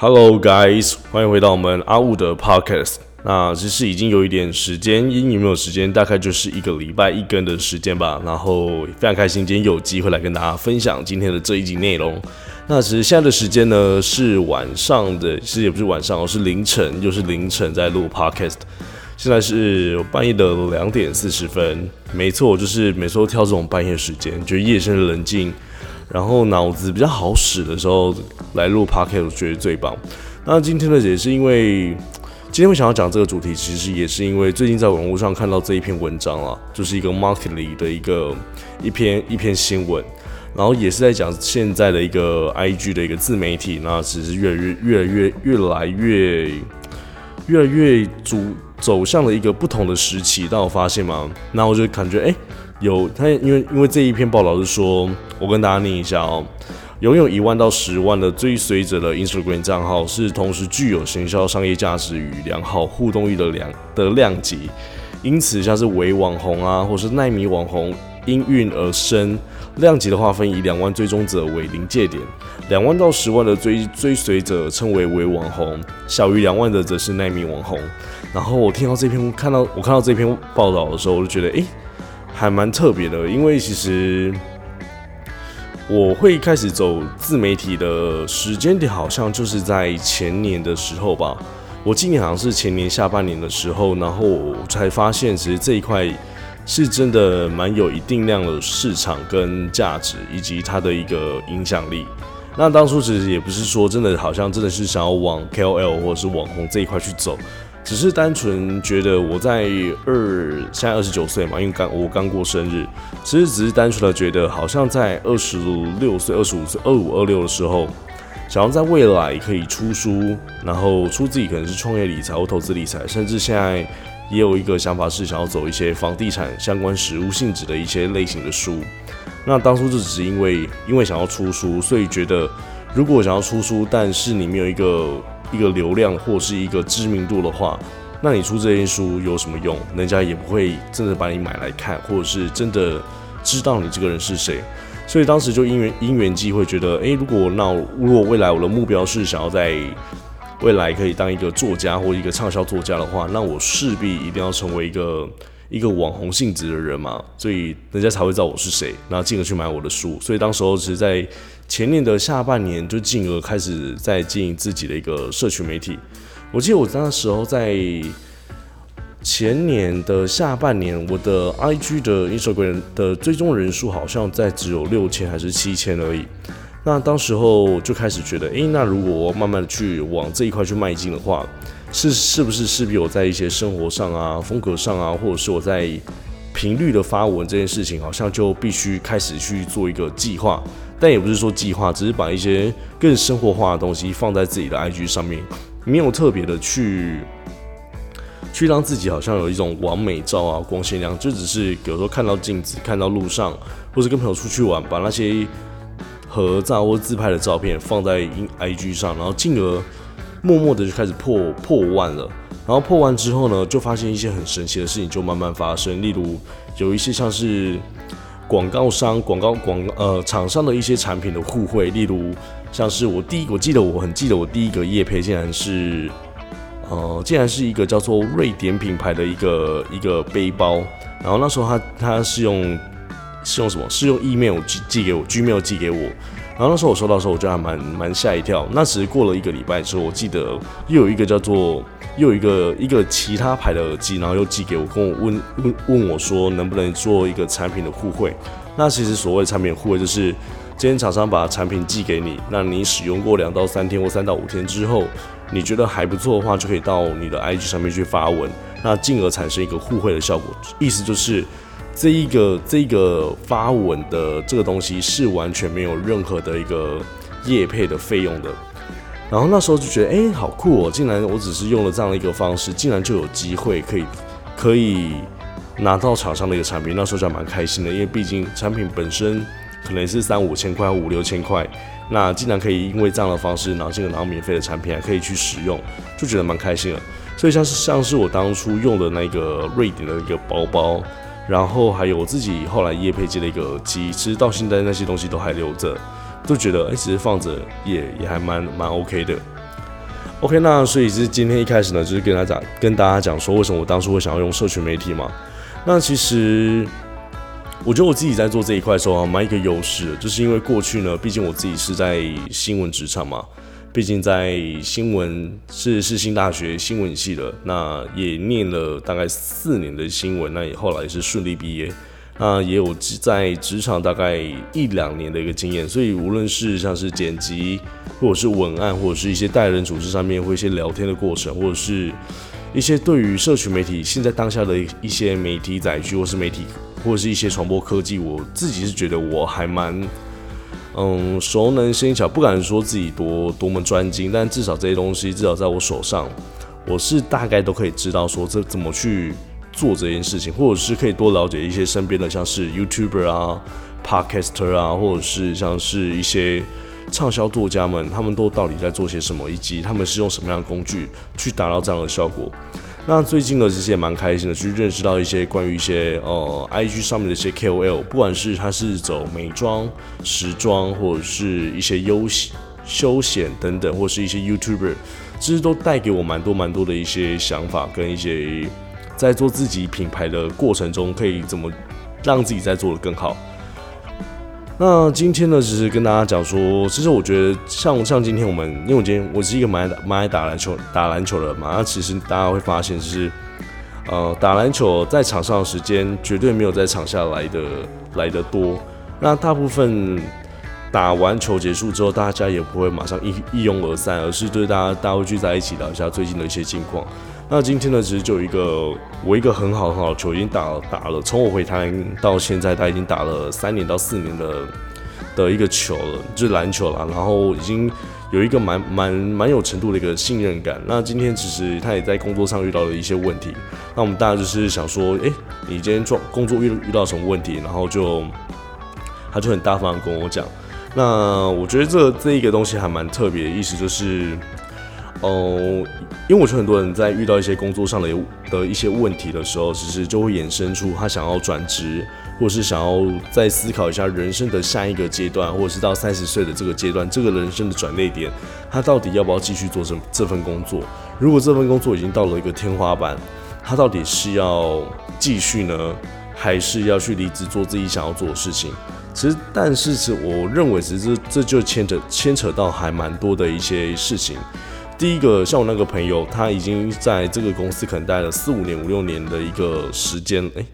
Hello guys，欢迎回到我们阿雾的 Podcast。那其实已经有一点时间，因有没有时间，大概就是一个礼拜一更的时间吧。然后非常开心，今天有机会来跟大家分享今天的这一集内容。那其实现在的时间呢是晚上的，其实也不是晚上，哦，是凌晨，又是凌晨在录 Podcast。现在是半夜的两点四十分，没错，就是每次都挑这种半夜时间，就夜深人静，然后脑子比较好使的时候来录 podcast，我觉得最棒。那今天的也是因为今天我想要讲这个主题，其实也是因为最近在网络上看到这一篇文章啊，就是一个 marketly 的一个一篇一篇新闻，然后也是在讲现在的一个 IG 的一个自媒体，那其实越来越越来越越来越越来越主。走向了一个不同的时期，但我发现嘛，那我就感觉，哎，有他，因为因为这一篇报道是说，我跟大家念一下哦，拥有一万到十万的追随者的 Instagram 账号，是同时具有行销商业价值与良好互动力的量的量级，因此像是伪网红啊，或是奈米网红。因运而生，量级的划分以两万追踪者为临界点，两万到十万的追追随者称为伪网红，小于两万的则是耐米网红。然后我听到这篇，看到我看到这篇报道的时候，我就觉得，诶，还蛮特别的。因为其实我会开始走自媒体的时间点，好像就是在前年的时候吧。我今年好像是前年下半年的时候，然后才发现，其实这一块。是真的蛮有一定量的市场跟价值，以及它的一个影响力。那当初其实也不是说真的，好像真的是想要往 KOL 或者是网红这一块去走，只是单纯觉得我在二现在二十九岁嘛，因为刚我刚过生日，其实只是单纯的觉得，好像在二十六岁、二十五岁、二五、二六的时候，想要在未来可以出书，然后出自己可能是创业理财或投资理财，甚至现在。也有一个想法是想要走一些房地产相关实物性质的一些类型的书。那当初就只是因为因为想要出书，所以觉得如果想要出书，但是你没有一个一个流量或是一个知名度的话，那你出这些书有什么用？人家也不会真的把你买来看，或者是真的知道你这个人是谁。所以当时就因缘因缘机会，觉得诶，如果那如果未来我的目标是想要在未来可以当一个作家或一个畅销作家的话，那我势必一定要成为一个一个网红性质的人嘛，所以人家才会知道我是谁，然后进而去买我的书。所以当时候是在前年的下半年，就进而开始在经营自己的一个社群媒体。我记得我那时候在前年的下半年，我的 IG 的 Instagram 的追踪人数好像在只有六千还是七千而已。那当时候就开始觉得，诶，那如果我慢慢的去往这一块去迈进的话，是是不是势必我在一些生活上啊、风格上啊，或者是我在频率的发文这件事情，好像就必须开始去做一个计划。但也不是说计划，只是把一些更生活化的东西放在自己的 IG 上面，没有特别的去去让自己好像有一种完美照啊、光鲜亮，就只是有时候看到镜子、看到路上，或者跟朋友出去玩，把那些。合照或自拍的照片放在 IG 上，然后进而默默的就开始破破万了。然后破完之后呢，就发现一些很神奇的事情就慢慢发生。例如有一些像是广告商、广告广呃厂商的一些产品的互惠。例如像是我第一，我记得我很记得我第一个叶配竟然是呃竟然是一个叫做瑞典品牌的一个一个背包。然后那时候他他是用。是用什么？是用 email 寄寄给我，gmail 寄给我。然后那时候我收到的时候，我觉得还蛮蛮吓一跳。那只是过了一个礼拜之后，我记得又有一个叫做又有一个一个其他牌的耳机，然后又寄给我，跟我问问问我说能不能做一个产品的互惠。那其实所谓产品互惠，就是今天厂商把产品寄给你，那你使用过两到三天或三到五天之后，你觉得还不错的话，就可以到你的 IG 上面去发文，那进而产生一个互惠的效果。意思就是。这一个这一个发文的这个东西是完全没有任何的一个业配的费用的，然后那时候就觉得哎好酷哦，竟然我只是用了这样的一个方式，竟然就有机会可以可以拿到厂商的一个产品，那时候就蛮开心的，因为毕竟产品本身可能是三五千块五六千块，那竟然可以因为这样的方式拿这个拿免费的产品还可以去使用，就觉得蛮开心的。所以像是像是我当初用的那个瑞典的一个包包。然后还有我自己后来叶配接的一个耳机，其实到现在那些东西都还留着，都觉得哎，其实放着也也还蛮蛮 OK 的。OK，那所以是今天一开始呢，就是跟大家，跟大家讲说，为什么我当初会想要用社群媒体嘛？那其实我觉得我自己在做这一块的时候，蛮一个优势，就是因为过去呢，毕竟我自己是在新闻职场嘛，毕竟在新闻是是新大学新闻系的，那也念了大概四年的新闻，那也后来也是顺利毕业。那也有在职场大概一两年的一个经验，所以无论是像是剪辑，或者是文案，或者是一些待人处事上面，或一些聊天的过程，或者是一些对于社群媒体现在当下的一些媒体载具，或是媒体，或者是一些传播科技，我自己是觉得我还蛮嗯熟能生巧，不敢说自己多多么专精，但至少这些东西至少在我手上，我是大概都可以知道说这怎么去。做这件事情，或者是可以多了解一些身边的，像是 YouTuber 啊、Podcaster 啊，或者是像是一些畅销作家们，他们都到底在做些什么，以及他们是用什么样的工具去达到这样的效果。那最近呢，其实也蛮开心的，去认识到一些关于一些呃 IG 上面的一些 KOL，不管是他是走美妆、时装，或者是一些休闲、休闲等等，或是一些 YouTuber，其实都带给我蛮多蛮多的一些想法跟一些。在做自己品牌的过程中，可以怎么让自己在做的更好？那今天呢，只是跟大家讲说，其实我觉得像像今天我们，因为我今天我是一个蛮爱蛮爱打篮球打篮球的嘛，那其实大家会发现，就是呃打篮球在场上的时间绝对没有在场下来的来的多。那大部分打完球结束之后，大家也不会马上一一拥而散，而是对大家大家会聚在一起聊一下最近的一些近况。那今天呢，其实就有一个我一个很好很好的球，已经打打了，从我回台到现在，他已经打了三年到四年的的一个球了，就是篮球啦。然后已经有一个蛮蛮蛮有程度的一个信任感。那今天其实他也在工作上遇到了一些问题，那我们大家就是想说，哎，你今天做工作遇遇到什么问题？然后就他就很大方跟我讲。那我觉得这这一个东西还蛮特别的，意思就是。哦，因为我觉得很多人在遇到一些工作上的的一些问题的时候，其实就会衍生出他想要转职，或者是想要再思考一下人生的下一个阶段，或者是到三十岁的这个阶段，这个人生的转捩点，他到底要不要继续做这这份工作？如果这份工作已经到了一个天花板，他到底是要继续呢，还是要去离职做自己想要做的事情？其实，但是是我认为，其实这这就牵扯牵扯到还蛮多的一些事情。第一个像我那个朋友，他已经在这个公司可能待了四五年、五六年的一个时间，诶，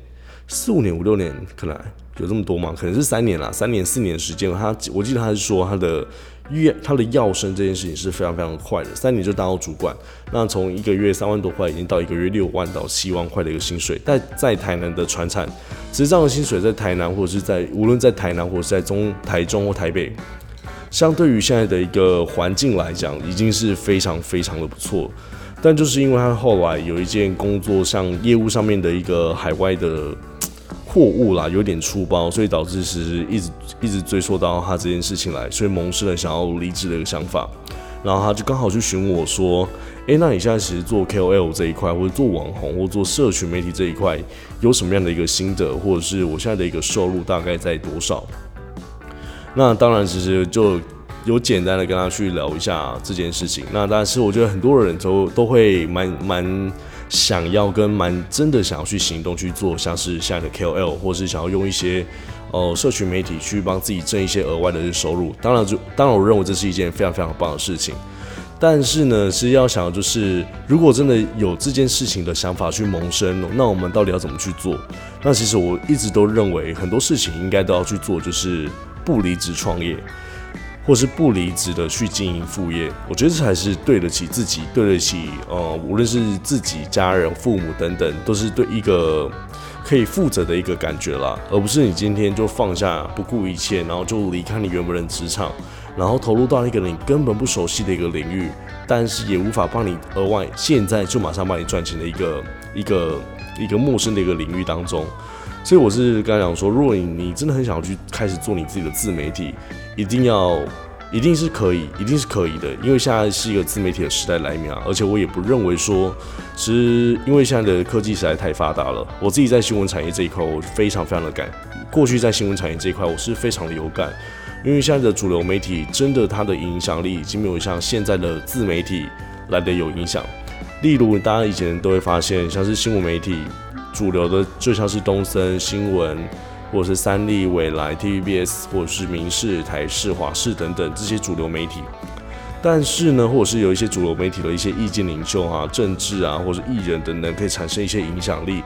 四五年、五六年，可能有这么多吗？可能是三年啦，三年、四年时间。他我记得他是说他的跃他的跃升这件事情是非常非常快的，三年就当到主管。那从一个月三万多块，已经到一个月六万到七万块的一个薪水。但在台南的船产，其实这样的薪水在台南或者是在无论在台南或者是在中台中或台北。相对于现在的一个环境来讲，已经是非常非常的不错。但就是因为他后来有一件工作上业务上面的一个海外的货物啦，有点粗暴，所以导致其实一直一直追溯到他这件事情来，所以萌生了想要离职的一个想法。然后他就刚好去询问我说：“诶，那你现在其实做 KOL 这一块，或者做网红，或做社群媒体这一块，有什么样的一个心得，或者是我现在的一个收入大概在多少？”那当然，其实就有简单的跟他去聊一下这件事情。那但是我觉得很多人都都会蛮蛮想要跟蛮真的想要去行动去做，像是现在的 KOL，或是想要用一些呃社群媒体去帮自己挣一些额外的收入。当然，就当然我认为这是一件非常非常棒的事情。但是呢，是要想就是，如果真的有这件事情的想法去萌生，那我们到底要怎么去做？那其实我一直都认为很多事情应该都要去做，就是。不离职创业，或是不离职的去经营副业，我觉得这才是对得起自己，对得起呃，无论是自己家人、父母等等，都是对一个可以负责的一个感觉啦，而不是你今天就放下不顾一切，然后就离开你原本的职场，然后投入到一个你根本不熟悉的一个领域，但是也无法帮你额外现在就马上帮你赚钱的一个一个一个陌生的一个领域当中。所以我是刚才讲说，如果你你真的很想要去开始做你自己的自媒体，一定要，一定是可以，一定是可以的，因为现在是一个自媒体的时代来临啊！而且我也不认为说，其实因为现在的科技实在太发达了，我自己在新闻产业这一块，我非常非常的感。过去在新闻产业这一块，我是非常的有感，因为现在的主流媒体真的它的影响力已经没有像现在的自媒体来的有影响。例如，大家以前都会发现，像是新闻媒体主流的，就像是东森新闻，或者是三立、未来、TVBS，或者是民视、台视、华视等等这些主流媒体。但是呢，或者是有一些主流媒体的一些意见领袖啊、政治啊，或者艺人等等，可以产生一些影响力。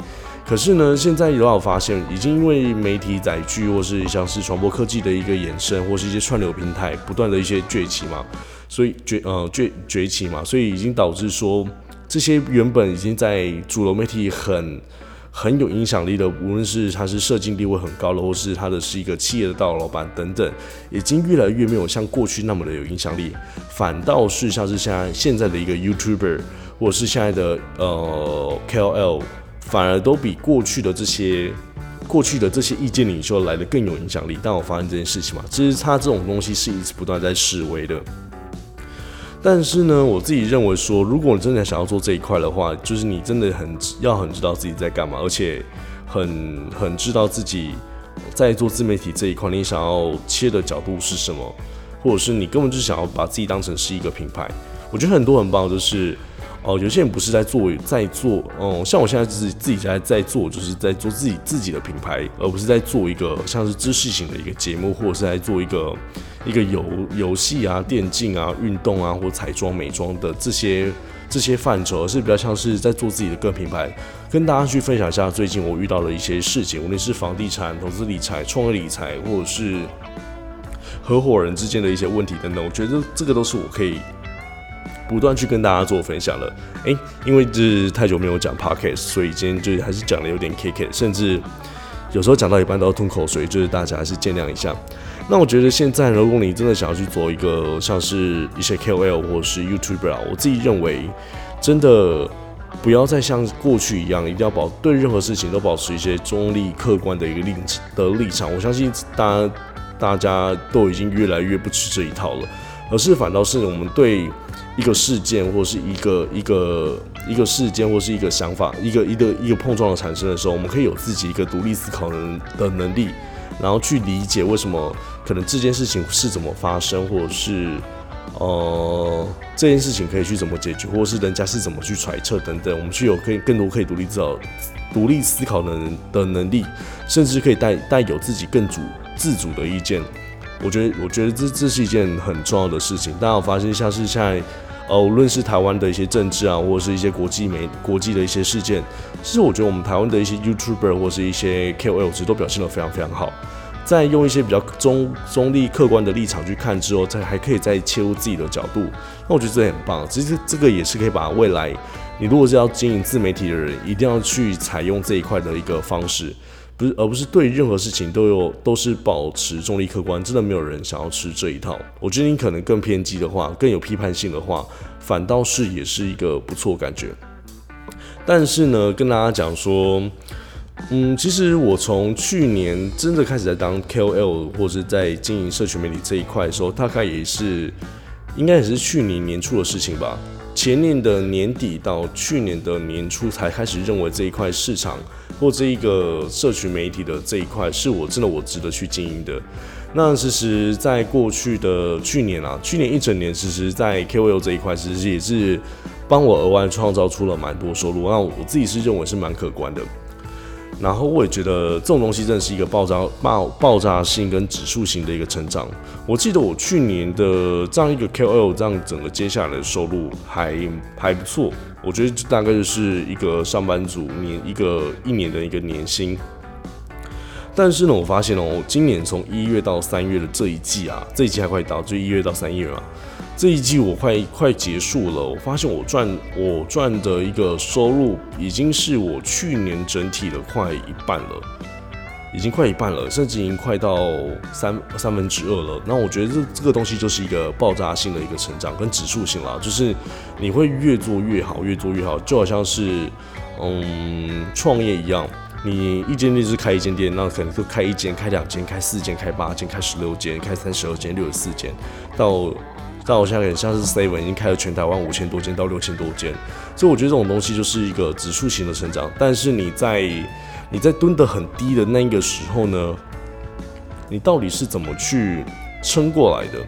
可是呢，现在有有发现，已经因为媒体载具，或是像是传播科技的一个衍生，或是一些串流平台不断的一些崛起嘛，所以崛呃崛崛起嘛，所以已经导致说，这些原本已经在主流媒体很很有影响力的，无论是他是社经地位很高的，或是他的是一个企业的大老板等等，已经越来越没有像过去那么的有影响力，反倒是像是现在现在的一个 YouTuber，或者是现在的呃 KOL。反而都比过去的这些过去的这些意见领袖来的更有影响力。但我发现这件事情嘛，其实他这种东西是一直不断在示威的。但是呢，我自己认为说，如果你真的想要做这一块的话，就是你真的很要很知道自己在干嘛，而且很很知道自己在做自媒体这一块，你想要切的角度是什么，或者是你根本就想要把自己当成是一个品牌。我觉得很多很棒，就是。哦，有些人不是在做，在做，哦，像我现在自己自己在在做，就是在做自己自己的品牌，而不是在做一个像是知识型的一个节目，或者是在做一个一个游游戏啊、电竞啊、运动啊或彩妆美妆的这些这些范畴，是比较像是在做自己的个品牌，跟大家去分享一下最近我遇到的一些事情，无论是房地产投资理财、创业理财，或者是合伙人之间的一些问题等等，我觉得这个都是我可以。不断去跟大家做分享了，诶，因为是太久没有讲 podcast，所以今天就还是讲的有点 K K，甚至有时候讲到一半都要吞口水，就是大家还是见谅一下。那我觉得现在，如果你真的想要去做一个像是一些 K O L 或者是 YouTuber，啊我自己认为真的不要再像过去一样，一定要保对任何事情都保持一些中立客观的一个立的立场。我相信大家大家都已经越来越不吃这一套了，而是反倒是我们对。一个事件，或是一个一个一个事件，或是一个想法，一个一个一个碰撞的产生的时候，我们可以有自己一个独立思考的的能力，然后去理解为什么可能这件事情是怎么发生，或者是呃这件事情可以去怎么解决，或者是人家是怎么去揣测等等，我们去有可以更多可以独立思考、独立思考的的能力，甚至可以带带有自己更主自主的意见。我觉得，我觉得这这是一件很重要的事情。大家有发现，像是现在。呃，无论是台湾的一些政治啊，或者是一些国际媒、国际的一些事件，其实我觉得我们台湾的一些 YouTuber 或是一些 KOL 其实都表现得非常非常好。在用一些比较中中立、客观的立场去看之后，再还可以再切入自己的角度，那我觉得这很棒。其实这个也是可以把未来你如果是要经营自媒体的人，一定要去采用这一块的一个方式。不是，而不是对任何事情都有都是保持中立客观，真的没有人想要吃这一套。我觉得你可能更偏激的话，更有批判性的话，反倒是也是一个不错感觉。但是呢，跟大家讲说，嗯，其实我从去年真的开始在当 KOL 或是在经营社群媒体这一块的时候，大概也是应该也是去年年初的事情吧。前年的年底到去年的年初才开始认为这一块市场或这一个社群媒体的这一块是我真的我值得去经营的。那其实，在过去的去年啊，去年一整年，其实，在 KOL 这一块，其实也是帮我额外创造出了蛮多收入。那我自己是认为是蛮可观的。然后我也觉得这种东西真的是一个爆炸爆爆炸性跟指数型的一个成长。我记得我去年的这样一个 KOL 这样整个接下来的收入还还不错，我觉得这大概就是一个上班族年一个一年的一个年薪。但是呢，我发现哦，今年从一月到三月的这一季啊，这一季还快到，就一月到三月嘛。这一季我快快结束了，我发现我赚我赚的一个收入已经是我去年整体的快一半了，已经快一半了，甚至已经快到三三分之二了。那我觉得这这个东西就是一个爆炸性的一个成长跟指数性啦，就是你会越做越好，越做越好，就好像是嗯创业一样，你一间店是开一间店，那可能就开一间、开两间、开四间、开八间、开十六间、开三十二间、六十四间，到但我现在很像是 Seven 已经开了全台湾五千多间到六千多间，所以我觉得这种东西就是一个指数型的成长。但是你在你在蹲得很低的那个时候呢，你到底是怎么去撑过来的？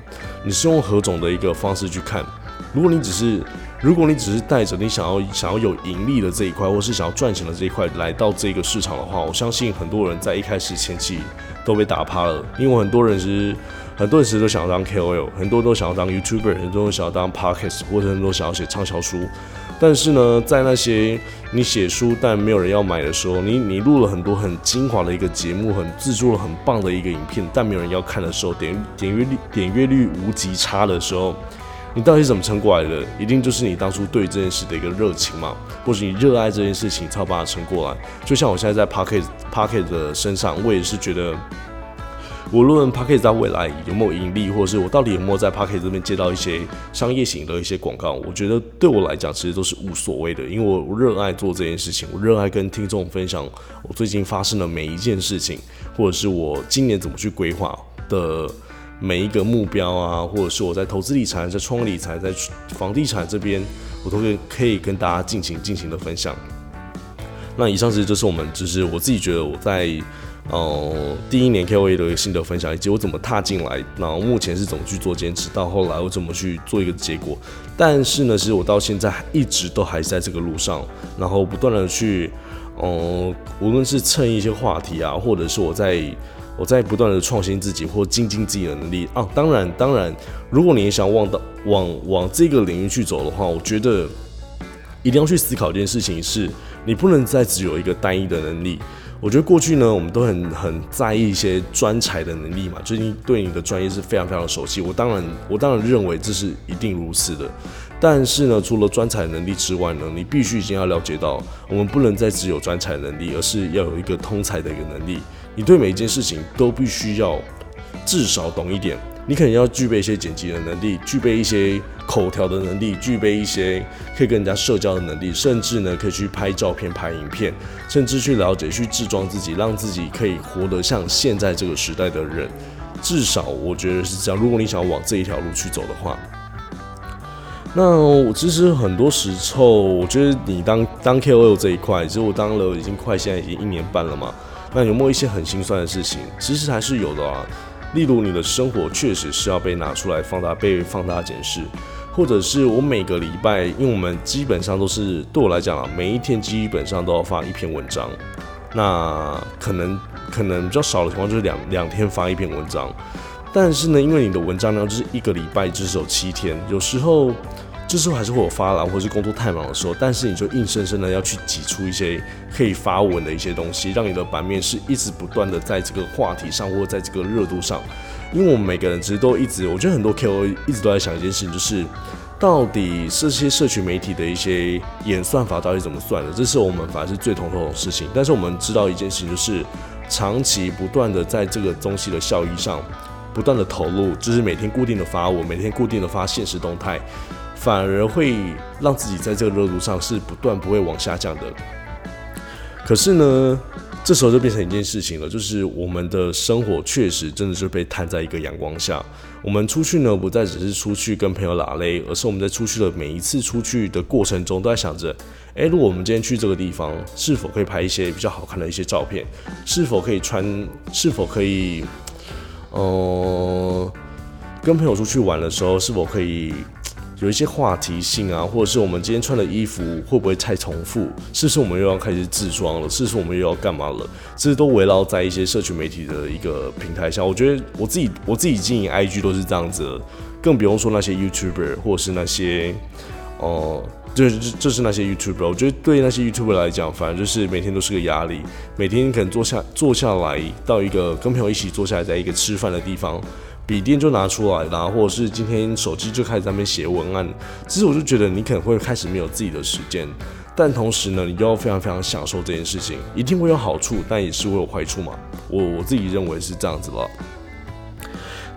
你是用何种的一个方式去看？如果你只是如果你只是带着你想要想要有盈利的这一块，或是想要赚钱的这一块来到这个市场的话，我相信很多人在一开始前期都被打趴了，因为很多人是很多人其实都想要当 KOL，很多都想要当 YouTuber，很多人想要当 Podcast，或者很多想要写畅销书。但是呢，在那些你写书但没有人要买的时候，你你录了很多很精华的一个节目，很制作了很棒的一个影片，但没有人要看的时候，点点阅率点阅率无极差的时候，你到底怎么撑过来的？一定就是你当初对这件事的一个热情嘛，或者你热爱这件事情，才把它撑过来。就像我现在在 Pocket Pocket 的身上，我也是觉得。无论 p a c k e t 在未来有没有盈利，或者是我到底有没有在 p a c k e t 这边接到一些商业型的一些广告，我觉得对我来讲其实都是无所谓的，因为我热爱做这件事情，我热爱跟听众分享我最近发生的每一件事情，或者是我今年怎么去规划的每一个目标啊，或者是我在投资理财、在创业理财、在房地产这边，我都会可以跟大家进行进行的分享。那以上其实就是我们，就是我自己觉得我在。哦，第一年 KOA 的一个心得分享，以及我怎么踏进来，然后目前是怎么去做坚持，到后来我怎么去做一个结果。但是呢，其实我到现在一直都还在这个路上，然后不断的去，嗯，无论是蹭一些话题啊，或者是我在我在不断的创新自己或精进自己的能力啊。当然，当然，如果你也想往到往往这个领域去走的话，我觉得一定要去思考一件事情，是你不能再只有一个单一的能力。我觉得过去呢，我们都很很在意一些专才的能力嘛，最近对你的专业是非常非常熟悉。我当然，我当然认为这是一定如此的。但是呢，除了专才能力之外呢，你必须已经要了解到，我们不能再只有专才能力，而是要有一个通才的一个能力。你对每一件事情都必须要至少懂一点。你可能要具备一些剪辑的能力，具备一些口条的能力，具备一些可以跟人家社交的能力，甚至呢可以去拍照片、拍影片，甚至去了解、去制装自己，让自己可以活得像现在这个时代的人。至少我觉得是这样。如果你想要往这一条路去走的话，那其实很多时候，我觉得你当当 KOL 这一块，其实我当了已经快现在已经一年半了嘛。那有没有一些很心酸的事情？其实还是有的啊。例如，你的生活确实是要被拿出来放大、被放大检视，或者是我每个礼拜，因为我们基本上都是对我来讲啊，每一天基本上都要发一篇文章，那可能可能比较少的情况就是两两天发一篇文章，但是呢，因为你的文章呢就是一个礼拜只有七天，有时候。这时候还是会有发懒，或是工作太忙的时候，但是你就硬生生的要去挤出一些可以发文的一些东西，让你的版面是一直不断的在这个话题上，或者在这个热度上。因为我们每个人其实都一直，我觉得很多 KOL 一直都在想一件事情，就是到底这些社群媒体的一些演算法到底怎么算的？这是我们反而是最头痛的事情。但是我们知道一件事情，就是长期不断的在这个东西的效益上不断的投入，就是每天固定的发文，每天固定的发现实动态。反而会让自己在这个热度上是不断不会往下降的。可是呢，这时候就变成一件事情了，就是我们的生活确实真的是被摊在一个阳光下。我们出去呢，不再只是出去跟朋友拉勒，而是我们在出去的每一次出去的过程中，都在想着：诶，如果我们今天去这个地方，是否可以拍一些比较好看的一些照片？是否可以穿？是否可以？嗯，跟朋友出去玩的时候，是否可以？有一些话题性啊，或者是我们今天穿的衣服会不会太重复？是不是我们又要开始自装了？是不是我们又要干嘛了？这都围绕在一些社群媒体的一个平台上。我觉得我自己我自己经营 IG 都是这样子，更不用说那些 YouTuber 或者是那些哦，就是就是那些 YouTuber。我觉得对那些 YouTuber 来讲，反正就是每天都是个压力。每天可能坐下坐下来到一个跟朋友一起坐下来，在一个吃饭的地方。笔电就拿出来啦，或者是今天手机就开始在那边写文案。其实我就觉得你可能会开始没有自己的时间，但同时呢，你又要非常非常享受这件事情，一定会有好处，但也是会有坏处嘛。我我自己认为是这样子了。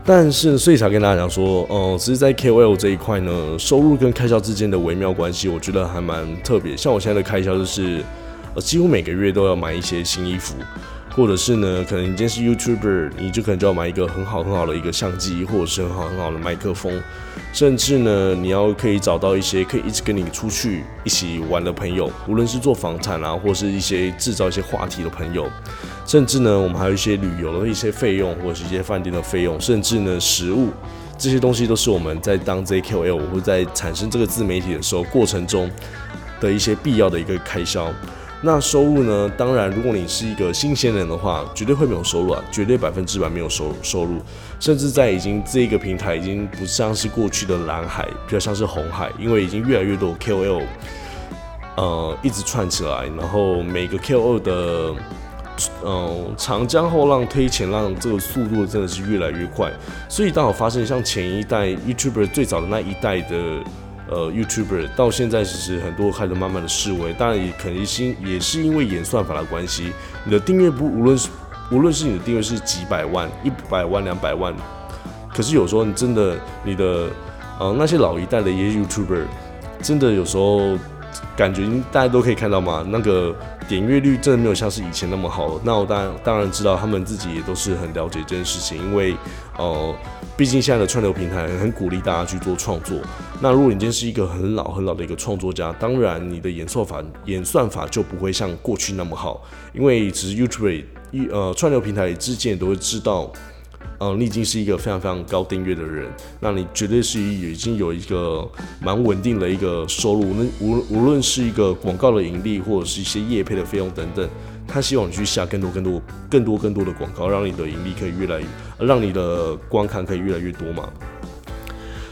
但是所以才跟大家讲说，嗯，其实，在 KOL 这一块呢，收入跟开销之间的微妙关系，我觉得还蛮特别。像我现在的开销就是，呃，几乎每个月都要买一些新衣服。或者是呢，可能你今天是 YouTuber，你就可能就要买一个很好很好的一个相机，或者是很好很好的麦克风，甚至呢，你要可以找到一些可以一直跟你出去一起玩的朋友，无论是做房产啊，或是一些制造一些话题的朋友，甚至呢，我们还有一些旅游的一些费用，或者是一些饭店的费用，甚至呢，食物。这些东西都是我们在当 ZKL 或在产生这个自媒体的时候过程中的一些必要的一个开销。那收入呢？当然，如果你是一个新鲜人的话，绝对会没有收入啊，绝对百分之百没有收收入。甚至在已经这一个平台已经不像是过去的蓝海，比较像是红海，因为已经越来越多 KOL，呃，一直串起来，然后每个 KOL 的，嗯，长江后浪推前浪，这个速度真的是越来越快。所以当我发现像前一代 YouTuber 最早的那一代的。呃，YouTuber 到现在其实很多开始慢慢的示威，当然也肯定是也是因为演算法的关系。你的订阅不无论是无论是你的订阅是几百万、一百万、两百万，可是有时候你真的你的呃那些老一代的一些 YouTuber，真的有时候感觉大家都可以看到嘛，那个。点阅率真的没有像是以前那么好。那我当然当然知道，他们自己也都是很了解这件事情，因为呃，毕竟现在的串流平台很鼓励大家去做创作。那如果你今天是一个很老很老的一个创作家，当然你的演算法演算法就不会像过去那么好，因为只是 YouTube 一呃串流平台之间都会知道。嗯，你已经是一个非常非常高订阅的人，那你绝对是已经有一个蛮稳定的一个收入。那无无论是一个广告的盈利，或者是一些业配的费用等等，他希望你去下更多更多更多更多的广告，让你的盈利可以越来越，让你的观看可以越来越多嘛。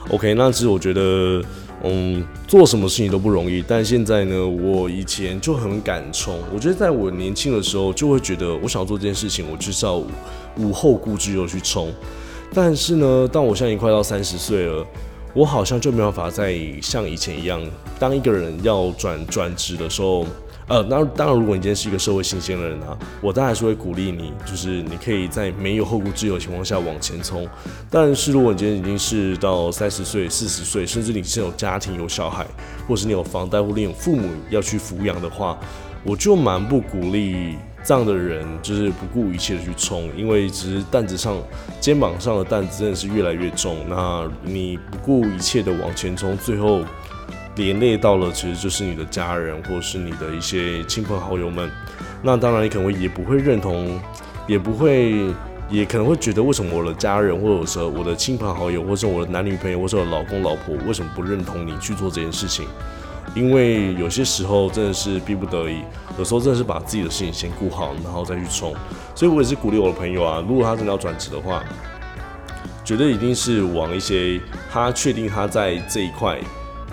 OK，那其实我觉得，嗯，做什么事情都不容易。但现在呢，我以前就很敢冲。我觉得在我年轻的时候，就会觉得我想要做这件事情，我就是要。无后顾之忧去冲，但是呢，当我现在已经快到三十岁了，我好像就没办法再像以前一样，当一个人要转转职的时候，呃，那当然，如果你今天是一个社会新鲜的人啊，我当然是会鼓励你，就是你可以在没有后顾之忧的情况下往前冲。但是如果你今天已经是到三十岁、四十岁，甚至你是有家庭、有小孩，或是你有房贷，或你有父母要去抚养的话，我就蛮不鼓励。这样的人就是不顾一切的去冲，因为其实担子上、肩膀上的担子真的是越来越重。那你不顾一切的往前冲，最后连累到了，其实就是你的家人或是你的一些亲朋好友们。那当然，你可能会也不会认同，也不会，也可能会觉得，为什么我的家人，或者说我的亲朋好友，或者我的男女朋友，或者我的老公老婆，为什么不认同你去做这件事情？因为有些时候真的是逼不得已，有时候真的是把自己的事情先顾好，然后再去冲。所以我也是鼓励我的朋友啊，如果他真的要转职的话，绝对一定是往一些他确定他在这一块，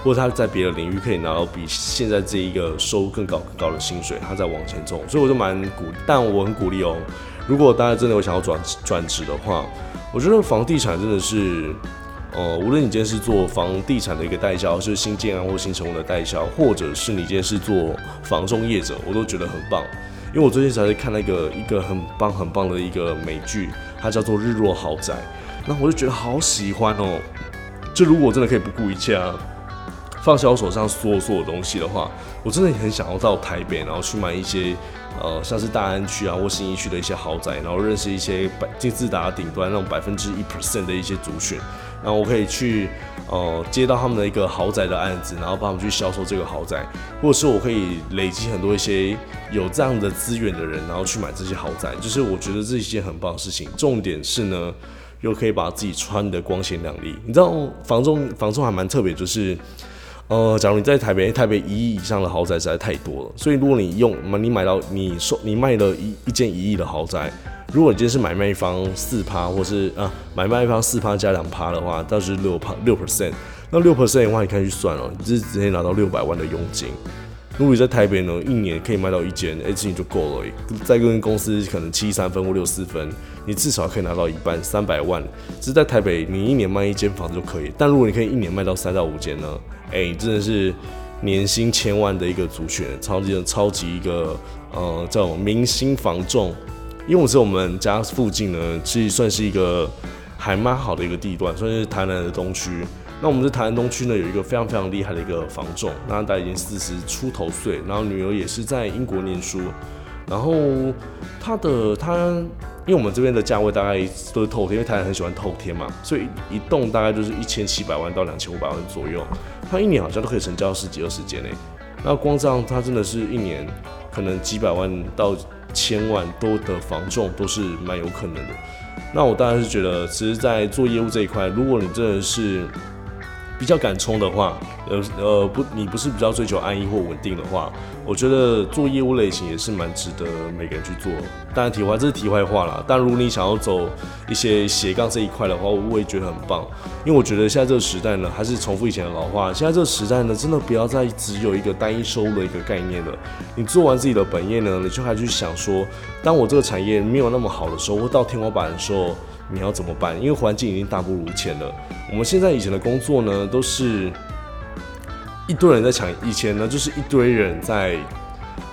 或者他在别的领域可以拿到比现在这一个收入更高更高的薪水，他在往前冲。所以我就蛮鼓，但我很鼓励哦，如果大家真的有想要转转职的话，我觉得房地产真的是。呃，无论你今天是做房地产的一个代销，是新建安或新成屋的代销，或者是你今天是做房中业者，我都觉得很棒。因为我最近才在看那个一个很棒很棒的一个美剧，它叫做《日落豪宅》，那我就觉得好喜欢哦。就如果真的可以不顾一切啊，放下我手上所有所有东西的话，我真的很想要到台北，然后去买一些。呃，像是大安区啊或新一区的一些豪宅，然后认识一些百金字塔顶端那种百分之一 percent 的一些族群，然后我可以去呃接到他们的一个豪宅的案子，然后帮他们去销售这个豪宅，或者是我可以累积很多一些有这样的资源的人，然后去买这些豪宅，就是我觉得这是一件很棒的事情。重点是呢，又可以把自己穿的光鲜亮丽。你知道房中房中还蛮特别，就是。呃，假如你在台北，台北一亿以上的豪宅实在太多了，所以如果你用你买到你收你卖了一一间一亿的豪宅，如果你今天是买卖方四趴，或是啊买卖方四趴加两趴的话，到时六趴六 percent，那六 percent 的话，你可以去算哦，你是直接拿到六百万的佣金。如果你在台北呢，一年可以卖到一间，哎，这就够了。再跟公司可能七三分或六四分，你至少可以拿到一半，三百万。只是在台北，你一年卖一间房子就可以。但如果你可以一年卖到三到五间呢？哎，真的是年薪千万的一个主选，超级超级一个呃叫明星房仲。因为我是我们家附近呢，其实算是一个还蛮好的一个地段，算是台南的东区。那我们在台南东区呢，有一个非常非常厉害的一个房仲，那他已经四十出头岁，然后女儿也是在英国念书，然后他的他，因为我们这边的价位大概都是透天，因为台南很喜欢透天嘛，所以一栋大概就是一千七百万到两千五百万左右，他一年好像都可以成交十几二十间诶，那光这样，他真的是一年可能几百万到千万多的房仲都是蛮有可能的。那我当然是觉得，其实，在做业务这一块，如果你真的是比较敢冲的话，呃呃不，你不是比较追求安逸或稳定的话，我觉得做业务类型也是蛮值得每个人去做。当然，题外这是题外话啦。但如果你想要走一些斜杠这一块的话，我也觉得很棒。因为我觉得现在这个时代呢，还是重复以前的老话，现在这个时代呢，真的不要再只有一个单一收入的一个概念了。你做完自己的本业呢，你就还去想说，当我这个产业没有那么好的时候，或到天花板的时候。你要怎么办？因为环境已经大不如前了。我们现在以前的工作呢，都是一堆人在抢。以前呢，就是一堆人在，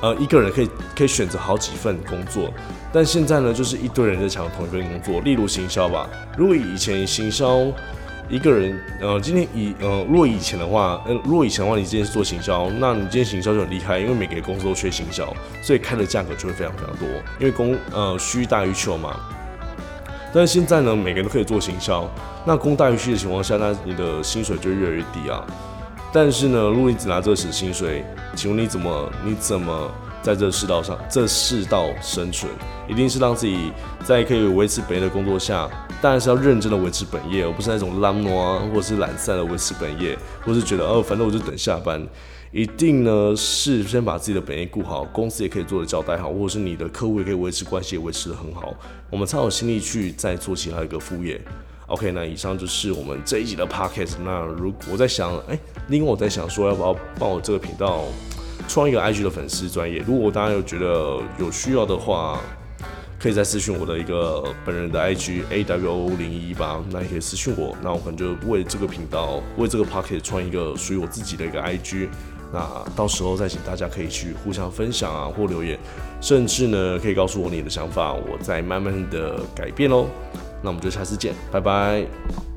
呃，一个人可以可以选择好几份工作。但现在呢，就是一堆人在抢同一份工作。例如行销吧，如果以前行销一个人，呃，今天以呃，如果以前的话，呃，如果以前的话，你今天是做行销，那你今天行销就很厉害，因为每个公司都缺行销，所以开的价格就会非常非常多，因为供呃需大于求嘛。但现在呢，每个人都可以做行销，那供大于需的情况下，那你的薪水就越来越低啊。但是呢，如果你只拿这个薪水，请问你怎么你怎么在这世道上这世道生存？一定是让自己在可以维持本业的工作下，当然是要认真的维持本业，而不是那种懒惰啊，或者是懒散的维持本业，或是觉得哦，反正我就等下班。一定呢是先把自己的本业顾好，公司也可以做的交代好，或者是你的客户也可以维持关系也，维持的很好。我们才有心力去再做其他一个副业。OK，那以上就是我们这一集的 Podcast。那如果我在想，哎，另外我在想说，要不要帮我这个频道创一个 IG 的粉丝专业？如果大家有觉得有需要的话，可以再私讯我的一个本人的 IG AWO 零一八，那也可以私讯我。那我可能就为这个频道，为这个 Podcast 创一个属于我自己的一个 IG。那到时候再请大家可以去互相分享啊，或留言，甚至呢可以告诉我你的想法，我再慢慢的改变喽。那我们就下次见，拜拜。